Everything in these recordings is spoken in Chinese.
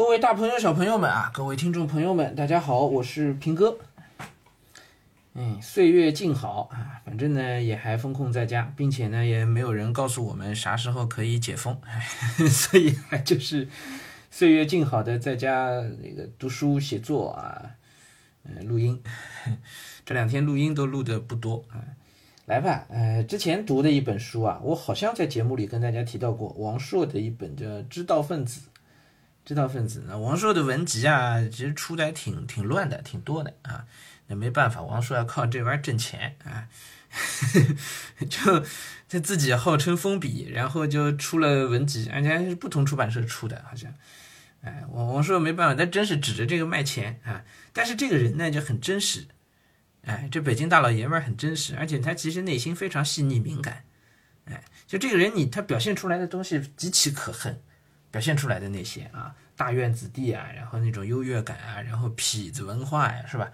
各位大朋友、小朋友们啊，各位听众朋友们，大家好，我是平哥。嗯，岁月静好啊，反正呢也还封控在家，并且呢也没有人告诉我们啥时候可以解封，所以还就是岁月静好的在家那个读书写作啊，嗯，录音。这两天录音都录的不多啊。来吧，呃，之前读的一本书啊，我好像在节目里跟大家提到过，王朔的一本叫《知道分子》。知道分子，那王朔的文集啊，其实出的还挺挺乱的，挺多的啊。那没办法，王朔要靠这玩意儿挣钱啊，就他自己号称封笔，然后就出了文集，而且还是不同出版社出的，好像。哎，王王朔没办法，他真是指着这个卖钱啊。但是这个人呢，就很真实。哎，这北京大老爷们儿很真实，而且他其实内心非常细腻敏感。哎，就这个人，你他表现出来的东西极其可恨。表现出来的那些啊，大院子弟啊，然后那种优越感啊，然后痞子文化呀，是吧？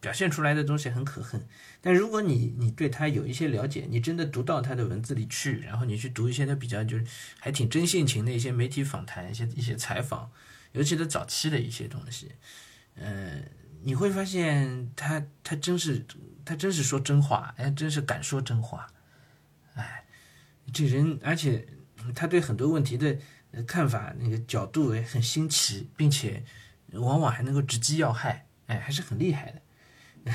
表现出来的东西很可恨。但如果你你对他有一些了解，你真的读到他的文字里去，然后你去读一些他比较就是还挺真性情的一些媒体访谈、一些一些采访，尤其是早期的一些东西，嗯，你会发现他他真是他真是说真话，哎，真是敢说真话，哎，这人，而且他对很多问题的。看法那个角度也很新奇，并且往往还能够直击要害，哎，还是很厉害的。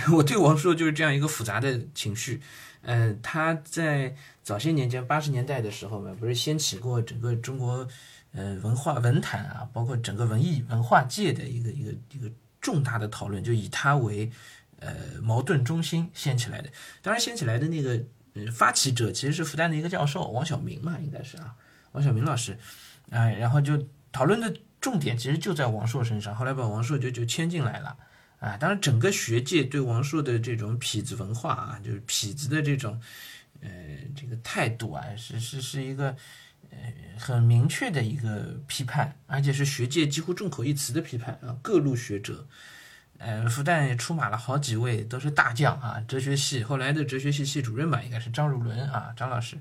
我对王朔就是这样一个复杂的情绪。呃，他在早些年间八十年代的时候嘛，不是掀起过整个中国呃文化文坛啊，包括整个文艺文化界的一个一个一个重大的讨论，就以他为呃矛盾中心掀起来的。当然，掀起来的那个发起者其实是复旦的一个教授王晓明嘛，应该是啊，王晓明老师。哎，然后就讨论的重点其实就在王朔身上，后来把王朔就就牵进来了，啊，当然整个学界对王朔的这种痞子文化啊，就是痞子的这种，呃，这个态度啊，是是是一个呃很明确的一个批判，而且是学界几乎众口一词的批判啊，各路学者，呃，复旦也出马了好几位都是大将啊，哲学系后来的哲学系系主任吧，应该是张汝伦啊，张老师，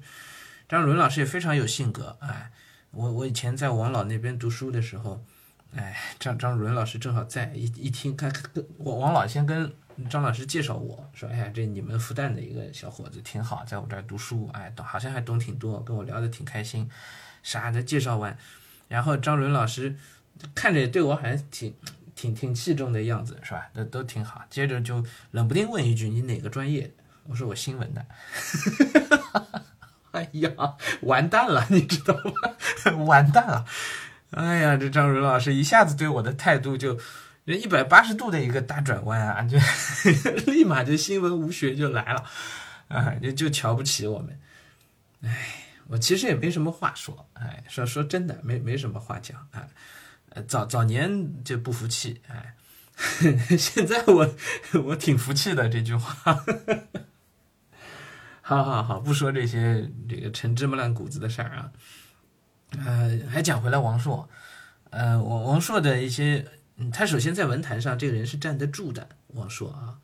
张汝伦老师也非常有性格，哎。我我以前在王老那边读书的时候，哎，张张汝伦老师正好在，一一听，他跟王王老先跟张老师介绍我说，哎呀，这你们复旦的一个小伙子挺好，在我这儿读书，哎，懂好像还懂挺多，跟我聊的挺开心，啥的介绍完，然后张伦老师看着对我好像挺挺挺器重的样子，是吧？都都挺好，接着就冷不丁问一句，你哪个专业？我说我新闻的。哎呀，完蛋了，你知道吗？完蛋了！哎呀，这张伦老师一下子对我的态度就一百八十度的一个大转弯啊，就 立马就新闻无学就来了啊，就就瞧不起我们。哎，我其实也没什么话说，哎，说说真的，没没什么话讲啊。早早年就不服气，哎，现在我我挺服气的这句话。好好好，不说这些这个陈芝麻烂谷子的事儿啊，呃，还讲回来王朔，呃，王王朔的一些，他首先在文坛上这个人是站得住的，王朔啊，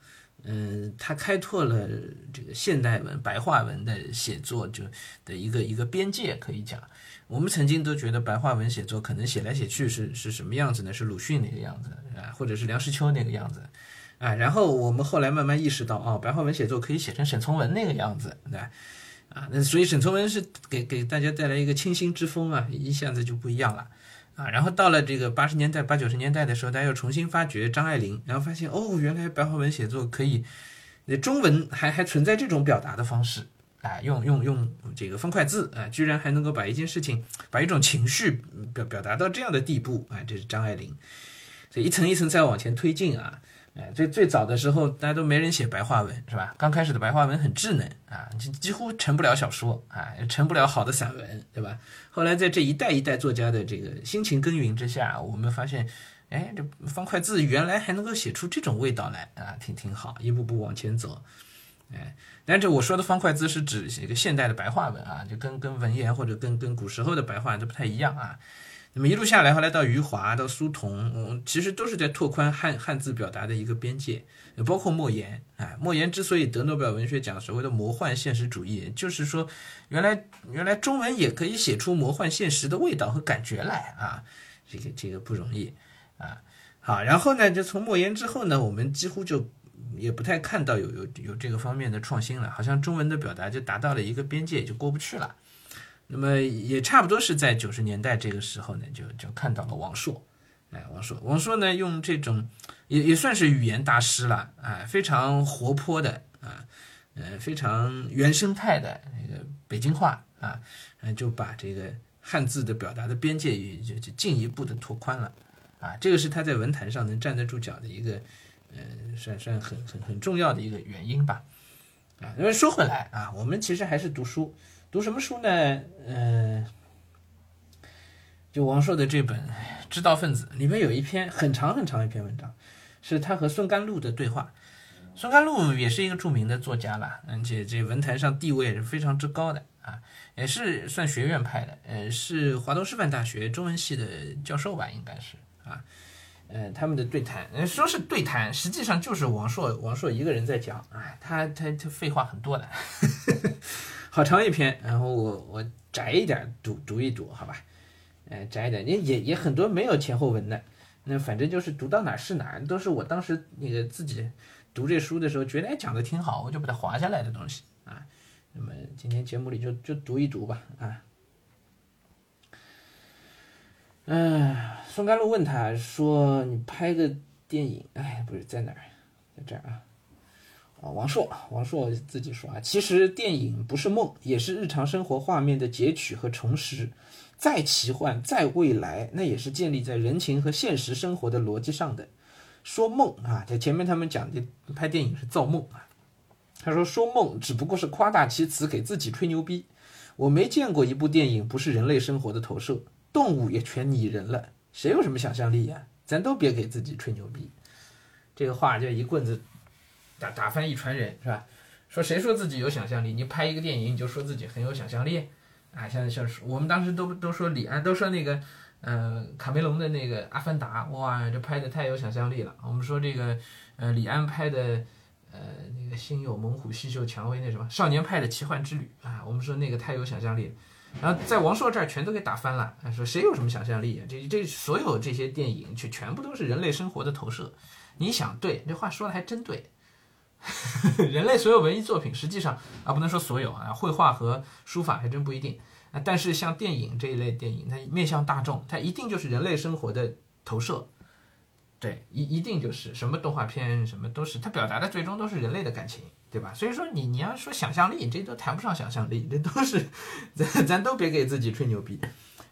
嗯，他开拓了这个现代文白话文的写作就的一个一个边界，可以讲，我们曾经都觉得白话文写作可能写来写去是是什么样子呢？是鲁迅那个样子啊，或者是梁实秋那个样子。啊，然后我们后来慢慢意识到，哦，白话文写作可以写成沈从文那个样子，对啊，那所以沈从文是给给大家带来一个清新之风啊，一下子就不一样了，啊，然后到了这个八十年代、八九十年代的时候，大家又重新发掘张爱玲，然后发现，哦，原来白话文写作可以，那中文还还存在这种表达的方式，啊，用用用这个方块字，啊，居然还能够把一件事情、把一种情绪表表达到这样的地步，啊，这是张爱玲，所以一层一层再往前推进啊。哎，最最早的时候，大家都没人写白话文，是吧？刚开始的白话文很稚嫩啊，几几乎成不了小说啊，成不了好的散文，对吧？后来在这一代一代作家的这个辛勤耕耘之下，我们发现，哎，这方块字原来还能够写出这种味道来啊，挺挺好，一步步往前走。哎，但这我说的方块字是指一个现代的白话文啊，就跟跟文言或者跟跟古时候的白话都不太一样啊。那么一路下来，后来到余华，到苏童，嗯，其实都是在拓宽汉汉字表达的一个边界，包括莫言，哎，莫言之所以得诺贝尔文学奖，所谓的魔幻现实主义，就是说，原来原来中文也可以写出魔幻现实的味道和感觉来啊，这个这个不容易。啊。好，然后呢，就从莫言之后呢，我们几乎就也不太看到有有有这个方面的创新了，好像中文的表达就达到了一个边界，就过不去了。那么也差不多是在九十年代这个时候呢，就就看到了王朔。哎，王朔，王朔呢，用这种也也算是语言大师了，啊，非常活泼的啊，呃，非常原生态的那个北京话啊，嗯，就把这个汉字的表达的边界也就就进一步的拓宽了，啊，这个是他在文坛上能站得住脚的一个，呃，算算很很很重要的一个原因吧，啊，因为说回来啊，我们其实还是读书，读什么书呢？嗯。就王朔的这本《知道分子》里面有一篇很长很长一篇文章，是他和孙甘露的对话。孙甘露也是一个著名的作家了，而且这文坛上地位也是非常之高的啊，也是算学院派的，呃，是华东师范大学中文系的教授吧，应该是啊，呃，他们的对谈，说是对谈，实际上就是王朔王朔一个人在讲，哎，他他他废话很多的，好长一篇，然后我我摘一点读读一读，好吧。哎，摘一点，也也也很多没有前后文的，那反正就是读到哪是哪，都是我当时那个自己读这书的时候觉得哎讲的挺好，我就把它划下来的东西啊。那么今天节目里就就读一读吧啊。嗯，宋甘露问他说：“你拍个电影，哎，不是在哪儿，在这儿啊？啊，王朔，王朔自己说啊，其实电影不是梦，也是日常生活画面的截取和重拾。”再奇幻，再未来，那也是建立在人情和现实生活的逻辑上的。说梦啊，在前面他们讲的拍电影是造梦啊。他说说梦只不过是夸大其词，给自己吹牛逼。我没见过一部电影不是人类生活的投射，动物也全拟人了，谁有什么想象力呀？咱都别给自己吹牛逼。这个话就一棍子打打翻一船人，是吧？说谁说自己有想象力？你拍一个电影你就说自己很有想象力？啊，像像是我们当时都都说李安，都说那个，呃，卡梅隆的那个《阿凡达》，哇，这拍的太有想象力了。我们说这个，呃，李安拍的，呃，那个心有猛虎，细嗅蔷薇，那什么少年派的奇幻之旅啊，我们说那个太有想象力。然后在王朔这儿全都给打翻了，说谁有什么想象力啊？这这所有这些电影却全部都是人类生活的投射。你想，对，这话说的还真对。人类所有文艺作品，实际上啊，不能说所有啊，绘画和书法还真不一定啊。但是像电影这一类电影，它面向大众，它一定就是人类生活的投射。对，一一定就是什么动画片，什么都是，它表达的最终都是人类的感情，对吧？所以说你你要说想象力，这都谈不上想象力，这都是咱咱都别给自己吹牛逼。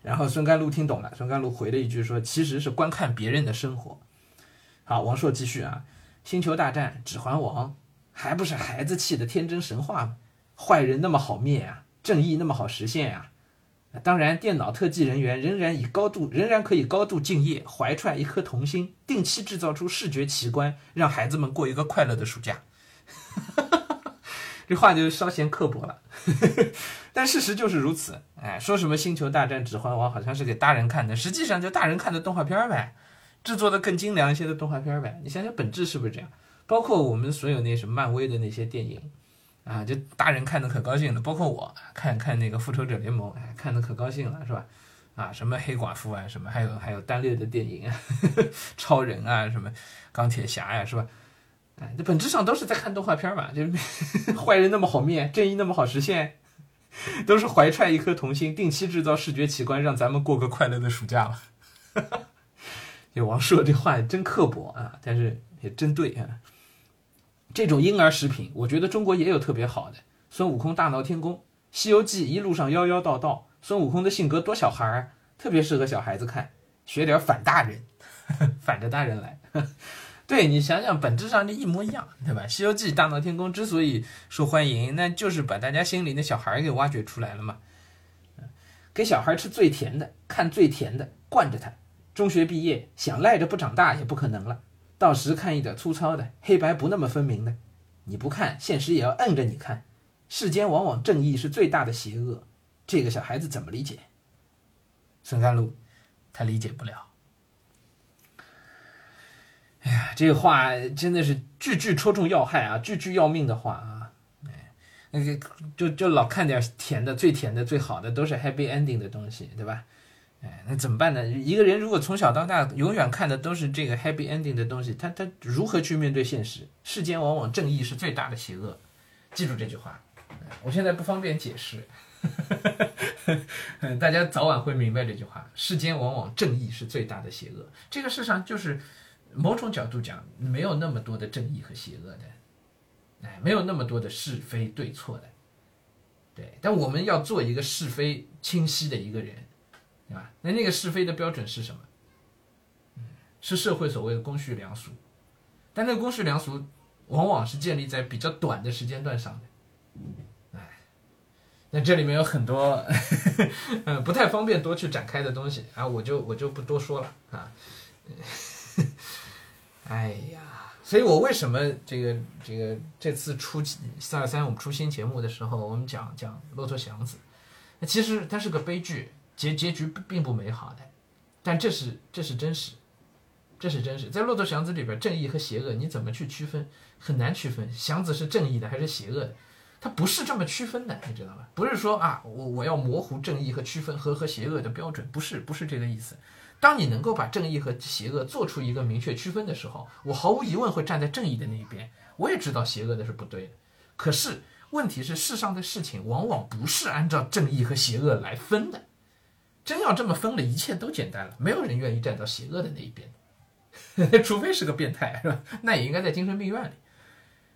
然后孙甘露听懂了，孙甘露回了一句说，其实是观看别人的生活。好，王朔继续啊。星球大战、指环王，还不是孩子气的天真神话吗？坏人那么好灭啊，正义那么好实现呀！当然，电脑特技人员仍然以高度，仍然可以高度敬业，怀揣一颗童心，定期制造出视觉奇观，让孩子们过一个快乐的暑假。这话就稍显刻薄了，但事实就是如此。哎，说什么星球大战、指环王好像是给大人看的，实际上就大人看的动画片呗。制作的更精良一些的动画片呗，你想想本质是不是这样？包括我们所有那什么漫威的那些电影，啊，就大人看的可高兴了。包括我看看那个复仇者联盟，哎，看的可高兴了，是吧？啊，什么黑寡妇啊，什么还有还有单列的电影啊，超人啊，什么钢铁侠呀，是吧？哎，这本质上都是在看动画片嘛，就是 坏人那么好灭，正义那么好实现，都是怀揣一颗童心，定期制造视觉奇观，让咱们过个快乐的暑假了。这王朔这话真刻薄啊，但是也真对啊。这种婴儿食品，我觉得中国也有特别好的。孙悟空大闹天宫，《西游记》一路上妖妖道道，孙悟空的性格多小孩儿，特别适合小孩子看，学点反大人，反着大人来。对你想想，本质上就一模一样，对吧？《西游记》大闹天宫之所以受欢迎，那就是把大家心里的小孩给挖掘出来了嘛。给小孩吃最甜的，看最甜的，惯着他。中学毕业想赖着不长大也不可能了，到时看一点粗糙的，黑白不那么分明的，你不看，现实也要摁着你看。世间往往正义是最大的邪恶，这个小孩子怎么理解？孙甘露，他理解不了。哎呀，这话真的是句句戳中要害啊，句句要命的话啊！哎，那个就就老看点甜的，最甜的、最好的都是 happy ending 的东西，对吧？哎，那怎么办呢？一个人如果从小到大永远看的都是这个 happy ending 的东西，他他如何去面对现实？世间往往正义是最大的邪恶，记住这句话。我现在不方便解释，大家早晚会明白这句话。世间往往正义是最大的邪恶，这个世上就是某种角度讲没有那么多的正义和邪恶的，哎，没有那么多的是非对错的。对，但我们要做一个是非清晰的一个人。对吧？那那个是非的标准是什么？是社会所谓的公序良俗，但那个公序良俗往往是建立在比较短的时间段上的。哎，那这里面有很多，嗯，不太方便多去展开的东西啊，我就我就不多说了啊。哎呀，所以我为什么这个这个这次出四二三我们出新节目的时候，我们讲讲骆驼祥子，那其实它是个悲剧。结结局并不美好的，但这是这是真实，这是真实。在《骆驼祥子》里边，正义和邪恶你怎么去区分？很难区分，祥子是正义的还是邪恶的？他不是这么区分的，你知道吗？不是说啊，我我要模糊正义和区分和和邪恶的标准，不是不是这个意思。当你能够把正义和邪恶做出一个明确区分的时候，我毫无疑问会站在正义的那一边。我也知道邪恶的是不对的，可是问题是世上的事情往往不是按照正义和邪恶来分的。真要这么分了，一切都简单了，没有人愿意站到邪恶的那一边，除非是个变态，是吧？那也应该在精神病院里。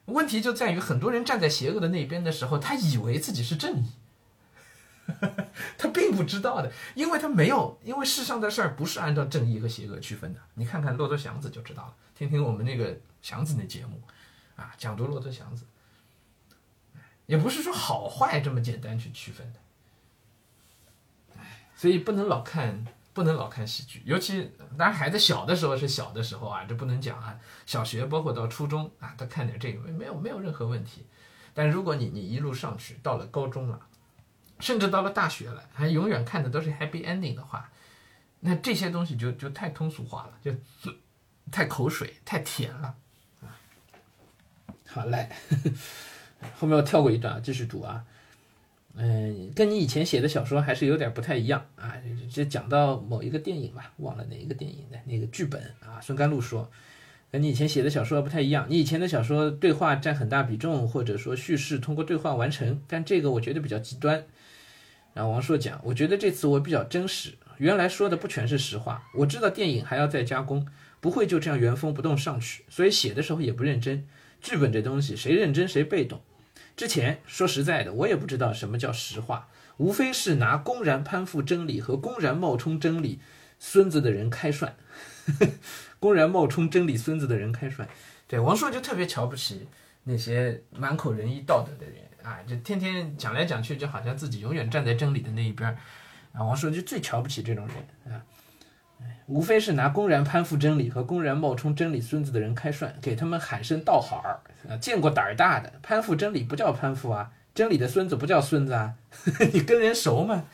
问题就在于，很多人站在邪恶的那一边的时候，他以为自己是正义，他并不知道的，因为他没有，因为世上的事儿不是按照正义和邪恶区分的。你看看骆驼祥子就知道了，听听我们那个祥子那节目，啊，讲读骆驼祥子，也不是说好坏这么简单去区分的。所以不能老看，不能老看喜剧，尤其当然孩子小的时候是小的时候啊，这不能讲啊。小学包括到初中啊，他看点这个没有没有任何问题。但如果你你一路上去到了高中了，甚至到了大学了，还永远看的都是 happy ending 的话，那这些东西就就太通俗化了，就太口水太甜了啊。好嘞，后面要跳过一段，继续读啊。嗯，跟你以前写的小说还是有点不太一样啊。这讲到某一个电影吧，忘了哪一个电影的那个剧本啊。孙甘露说，跟你以前写的小说不太一样。你以前的小说对话占很大比重，或者说叙事通过对话完成，但这个我觉得比较极端。然后王朔讲，我觉得这次我比较真实，原来说的不全是实话。我知道电影还要再加工，不会就这样原封不动上去，所以写的时候也不认真。剧本这东西，谁认真谁被动。之前说实在的，我也不知道什么叫实话，无非是拿公然攀附真理和公然冒充真理孙子的人开涮，公然冒充真理孙子的人开涮。对王朔就特别瞧不起那些满口仁义道德的人啊，就天天讲来讲去，就好像自己永远站在真理的那一边啊。王朔就最瞧不起这种人啊，无非是拿公然攀附真理和公然冒充真理孙子的人开涮，给他们喊声道好儿。啊，见过胆儿大的，攀附真理不叫攀附啊，真理的孙子不叫孙子啊，你跟人熟吗？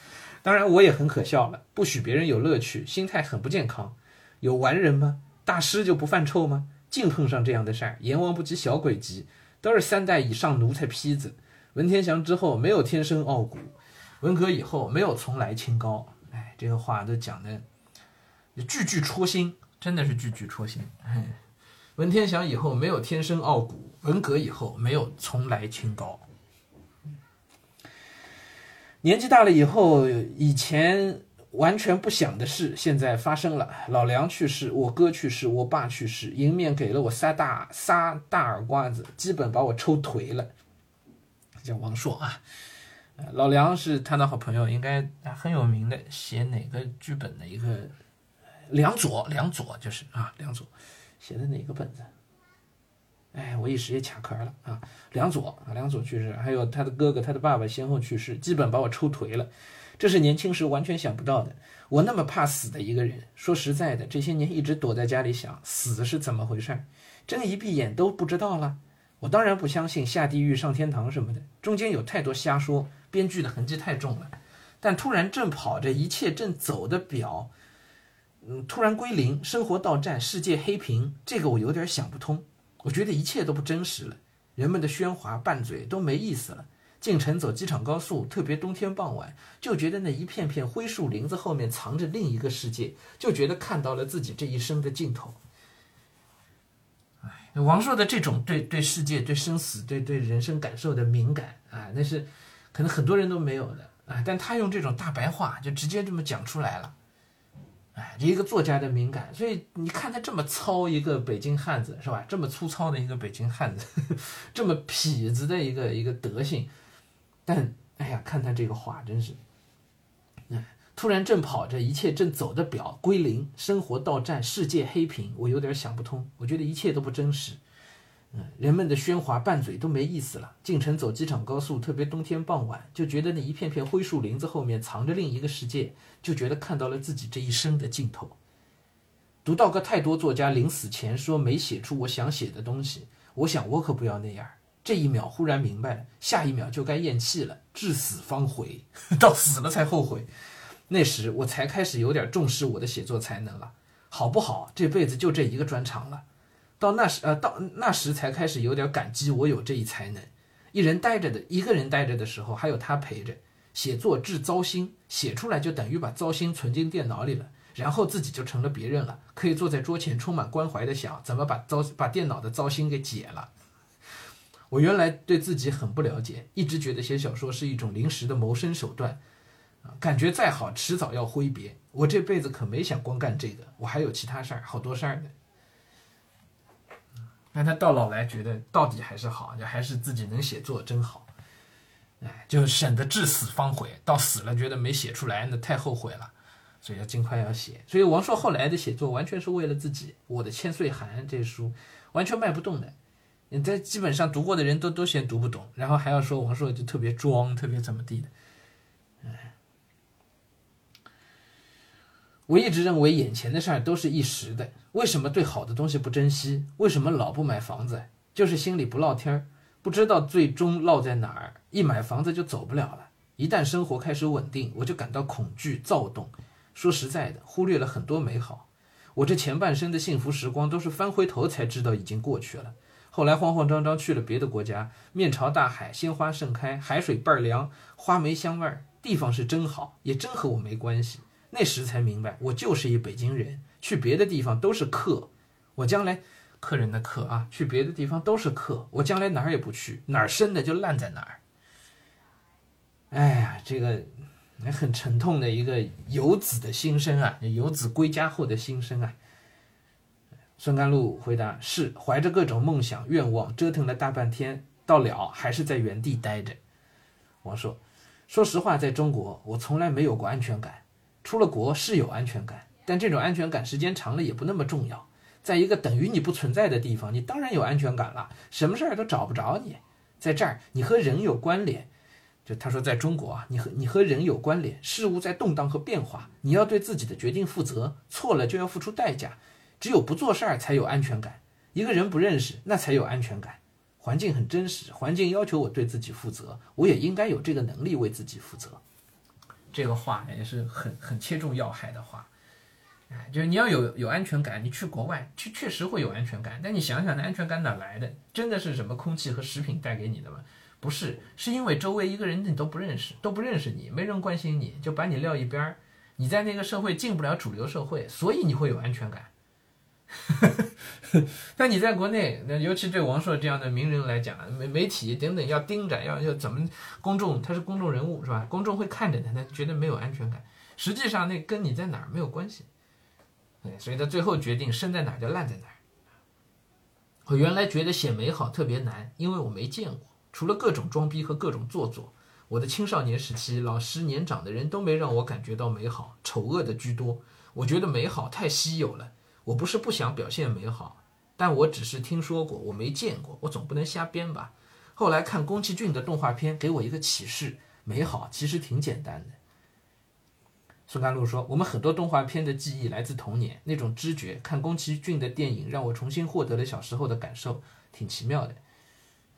当然我也很可笑了，不许别人有乐趣，心态很不健康。有完人吗？大师就不犯臭吗？净碰上这样的事儿，阎王不及小鬼急，都是三代以上奴才坯子。文天祥之后没有天生傲骨，文革以后没有从来清高。哎，这个话都讲的句句戳心，真的是句句戳心。文天祥以后没有天生傲骨。文革以后没有从来清高，年纪大了以后，以前完全不想的事，现在发生了。老梁去世，我哥去世，我爸去世，迎面给了我仨大仨大耳刮子，基本把我抽颓了。叫王朔啊，老梁是他的好朋友，应该很有名的，写哪个剧本的一个梁左，梁左就是啊，梁左写的哪个本子？哎，我一时也卡壳了啊！梁左啊，梁左去世，还有他的哥哥、他的爸爸先后去世，基本把我抽颓了。这是年轻时完全想不到的。我那么怕死的一个人，说实在的，这些年一直躲在家里想死是怎么回事，睁一闭眼都不知道了。我当然不相信下地狱、上天堂什么的，中间有太多瞎说，编剧的痕迹太重了。但突然正跑着，一切正走的表，嗯，突然归零，生活到站，世界黑屏，这个我有点想不通。我觉得一切都不真实了，人们的喧哗拌嘴都没意思了，进城走机场高速，特别冬天傍晚，就觉得那一片片灰树林子后面藏着另一个世界，就觉得看到了自己这一生的尽头。哎，王朔的这种对对世界、对生死、对对人生感受的敏感啊，那是可能很多人都没有的啊。但他用这种大白话，就直接这么讲出来了。哎，一个作家的敏感，所以你看他这么糙一个北京汉子是吧？这么粗糙的一个北京汉子，呵 呵这么痞子的一个一个德行，但哎呀，看他这个话真是，哎，突然正跑着，一切正走的表归零，生活到站，世界黑屏，我有点想不通，我觉得一切都不真实。人们的喧哗拌嘴都没意思了。进城走机场高速，特别冬天傍晚，就觉得那一片片灰树林子后面藏着另一个世界，就觉得看到了自己这一生的尽头。读到个太多作家临死前说没写出我想写的东西，我想我可不要那样。这一秒忽然明白了，下一秒就该咽气了。至死方悔，到死了才后悔。那时我才开始有点重视我的写作才能了，好不好？这辈子就这一个专长了。到那时，呃，到那时才开始有点感激我有这一才能。一人待着的，一个人待着的时候，还有他陪着。写作致糟心，写出来就等于把糟心存进电脑里了，然后自己就成了别人了，可以坐在桌前充满关怀的想怎么把糟把电脑的糟心给解了。我原来对自己很不了解，一直觉得写小说是一种临时的谋生手段，啊，感觉再好，迟早要挥别。我这辈子可没想光干这个，我还有其他事儿，好多事儿呢。但他到老来觉得到底还是好，就还是自己能写作真好，哎，就省得至死方悔。到死了觉得没写出来，那太后悔了，所以要尽快要写。所以王朔后来的写作完全是为了自己。我的千岁寒这书完全卖不动的，你这基本上读过的人都都嫌读不懂，然后还要说王朔就特别装，特别怎么地的。我一直认为眼前的事儿都是一时的，为什么对好的东西不珍惜？为什么老不买房子？就是心里不落天儿，不知道最终落在哪儿。一买房子就走不了了。一旦生活开始稳定，我就感到恐惧躁动。说实在的，忽略了很多美好。我这前半生的幸福时光都是翻回头才知道已经过去了。后来慌慌张张去了别的国家，面朝大海，鲜花盛开，海水倍儿凉，花梅香味儿，地方是真好，也真和我没关系。那时才明白，我就是一北京人，去别的地方都是客。我将来客人的客啊，去别的地方都是客。我将来哪儿也不去，哪儿生的就烂在哪儿。哎呀，这个很沉痛的一个游子的心声啊，游子归家后的心声啊。孙甘露回答：是怀着各种梦想愿望，折腾了大半天，到了还是在原地待着。王说：说实话，在中国，我从来没有过安全感。出了国是有安全感，但这种安全感时间长了也不那么重要。在一个等于你不存在的地方，你当然有安全感了，什么事儿都找不着你。在这儿，你和人有关联。就他说，在中国啊，你和你和人有关联，事物在动荡和变化，你要对自己的决定负责，错了就要付出代价。只有不做事儿才有安全感。一个人不认识，那才有安全感。环境很真实，环境要求我对自己负责，我也应该有这个能力为自己负责。这个话也是很很切中要害的话，哎，就是你要有有安全感，你去国外确确实会有安全感，但你想想，那安全感哪来的？真的是什么空气和食品带给你的吗？不是，是因为周围一个人你都不认识，都不认识你，没人关心你，就把你撂一边儿，你在那个社会进不了主流社会，所以你会有安全感。但你在国内，那尤其对王朔这样的名人来讲，媒媒体等等要盯着，要要怎么公众他是公众人物是吧？公众会看着他，他觉得没有安全感。实际上那跟你在哪儿没有关系。所以他最后决定生在哪儿就烂在哪儿。我原来觉得写美好特别难，因为我没见过，除了各种装逼和各种做作。我的青少年时期，老师年长的人都没让我感觉到美好，丑恶的居多。我觉得美好太稀有了。我不是不想表现美好，但我只是听说过，我没见过，我总不能瞎编吧。后来看宫崎骏的动画片，给我一个启示：美好其实挺简单的。孙甘露说：“我们很多动画片的记忆来自童年，那种知觉。看宫崎骏的电影，让我重新获得了小时候的感受，挺奇妙的。”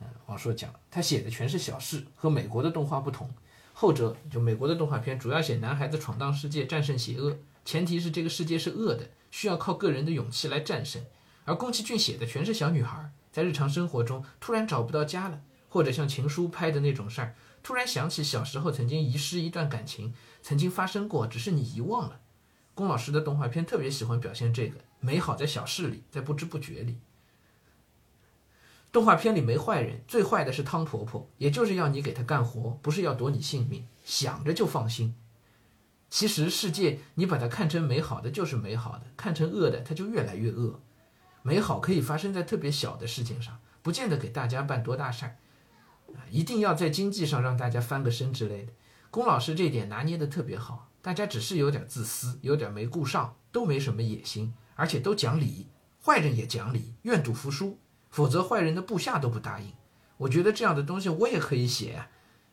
嗯，王朔讲，他写的全是小事，和美国的动画不同。后者就美国的动画片主要写男孩子闯荡世界，战胜邪恶，前提是这个世界是恶的。需要靠个人的勇气来战胜，而宫崎骏写的全是小女孩在日常生活中突然找不到家了，或者像情书拍的那种事儿，突然想起小时候曾经遗失一段感情，曾经发生过，只是你遗忘了。龚老师的动画片特别喜欢表现这个美好在小事里，在不知不觉里。动画片里没坏人，最坏的是汤婆婆，也就是要你给她干活，不是要夺你性命，想着就放心。其实世界，你把它看成美好的就是美好的，看成恶的它就越来越恶。美好可以发生在特别小的事情上，不见得给大家办多大事儿，一定要在经济上让大家翻个身之类的。龚老师这点拿捏的特别好，大家只是有点自私，有点没顾上，都没什么野心，而且都讲理，坏人也讲理，愿赌服输。否则，坏人的部下都不答应。我觉得这样的东西我也可以写呀。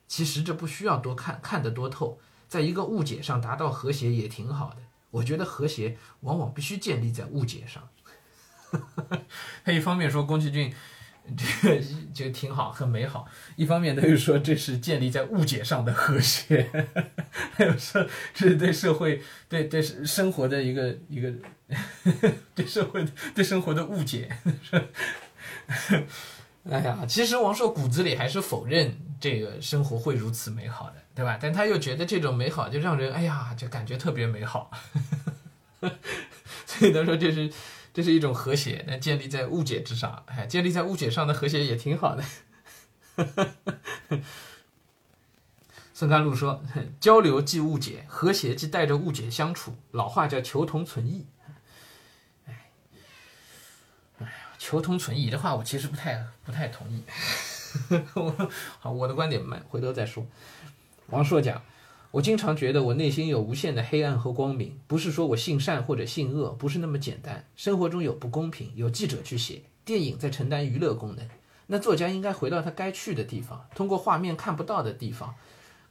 其实这不需要多看，看得多透，在一个误解上达到和谐也挺好的。我觉得和谐往往必须建立在误解上。他一方面说宫崎骏 这个就挺好，很美好；一方面他又说这是建立在误解上的和谐，还有说这是对社会、对对生活的一个一个 对社会、对生活的误解。哎呀，其实王朔骨子里还是否认这个生活会如此美好的，对吧？但他又觉得这种美好就让人哎呀，就感觉特别美好，所以他说这是这是一种和谐，那建立在误解之上，哎，建立在误解上的和谐也挺好的。孙甘露说：“交流即误解，和谐即带着误解相处。老话叫求同存异。”哎求同存异的话，我其实不太不太同意。我好，我的观点们回头再说。王朔讲，我经常觉得我内心有无限的黑暗和光明，不是说我性善或者性恶，不是那么简单。生活中有不公平，有记者去写，电影在承担娱乐功能，那作家应该回到他该去的地方，通过画面看不到的地方。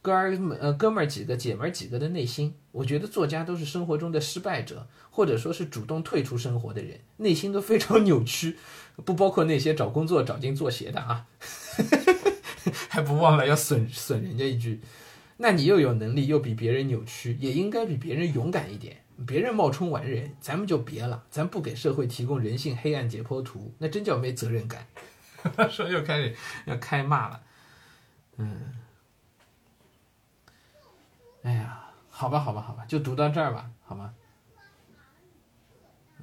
哥们儿呃哥们儿几个姐们儿几个的内心，我觉得作家都是生活中的失败者，或者说是主动退出生活的人，内心都非常扭曲，不包括那些找工作找进做鞋的啊，还不忘了要损损人家一句，那你又有能力又比别人扭曲，也应该比别人勇敢一点，别人冒充完人，咱们就别了，咱不给社会提供人性黑暗解剖图，那真叫没责任感。说又开始要开骂了，嗯。哎呀，好吧，好吧，好吧，就读到这儿吧，好吗？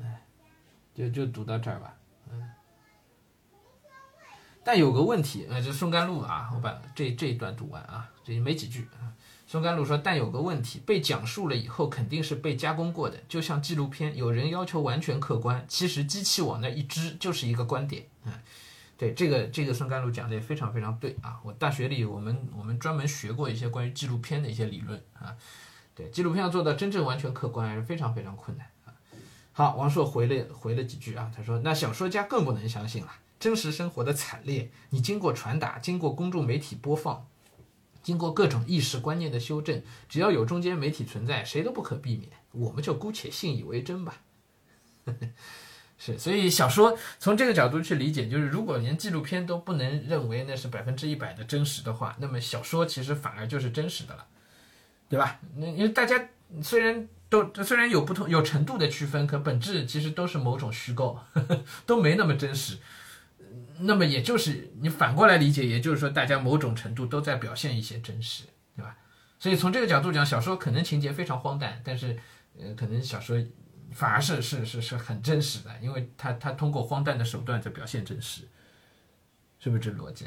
哎，就就读到这儿吧，嗯。但有个问题，呃，就宋甘露啊，我把这这一段读完啊，这没几句啊。孙甘露说，但有个问题，被讲述了以后肯定是被加工过的，就像纪录片，有人要求完全客观，其实机器往那一支就是一个观点，嗯。对这个这个孙甘露讲的也非常非常对啊！我大学里我们我们专门学过一些关于纪录片的一些理论啊。对纪录片要做到真正完全客观还是非常非常困难啊。好，王朔回了回了几句啊，他说：“那小说家更不能相信了，真实生活的惨烈，你经过传达，经过公众媒体播放，经过各种意识观念的修正，只要有中间媒体存在，谁都不可避免。我们就姑且信以为真吧。”是，所以小说从这个角度去理解，就是如果连纪录片都不能认为那是百分之一百的真实的话，那么小说其实反而就是真实的了，对吧？那因为大家虽然都虽然有不同有程度的区分，可本质其实都是某种虚构，都没那么真实。那么也就是你反过来理解，也就是说大家某种程度都在表现一些真实，对吧？所以从这个角度讲，小说可能情节非常荒诞，但是呃，可能小说。反而是是是是很真实的，因为他他通过荒诞的手段在表现真实，是不是这逻辑？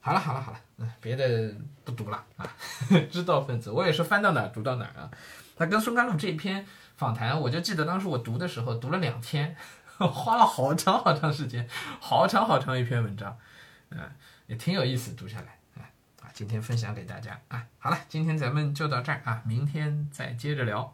好了好了好了，嗯，别的不读了啊。知道分子，我也是翻到哪儿读到哪儿啊。他跟孙甘露这篇访谈，我就记得当时我读的时候读了两天，花了好长好长时间，好长好长一篇文章，嗯，也挺有意思读下来，啊，今天分享给大家啊。好了，今天咱们就到这儿啊，明天再接着聊。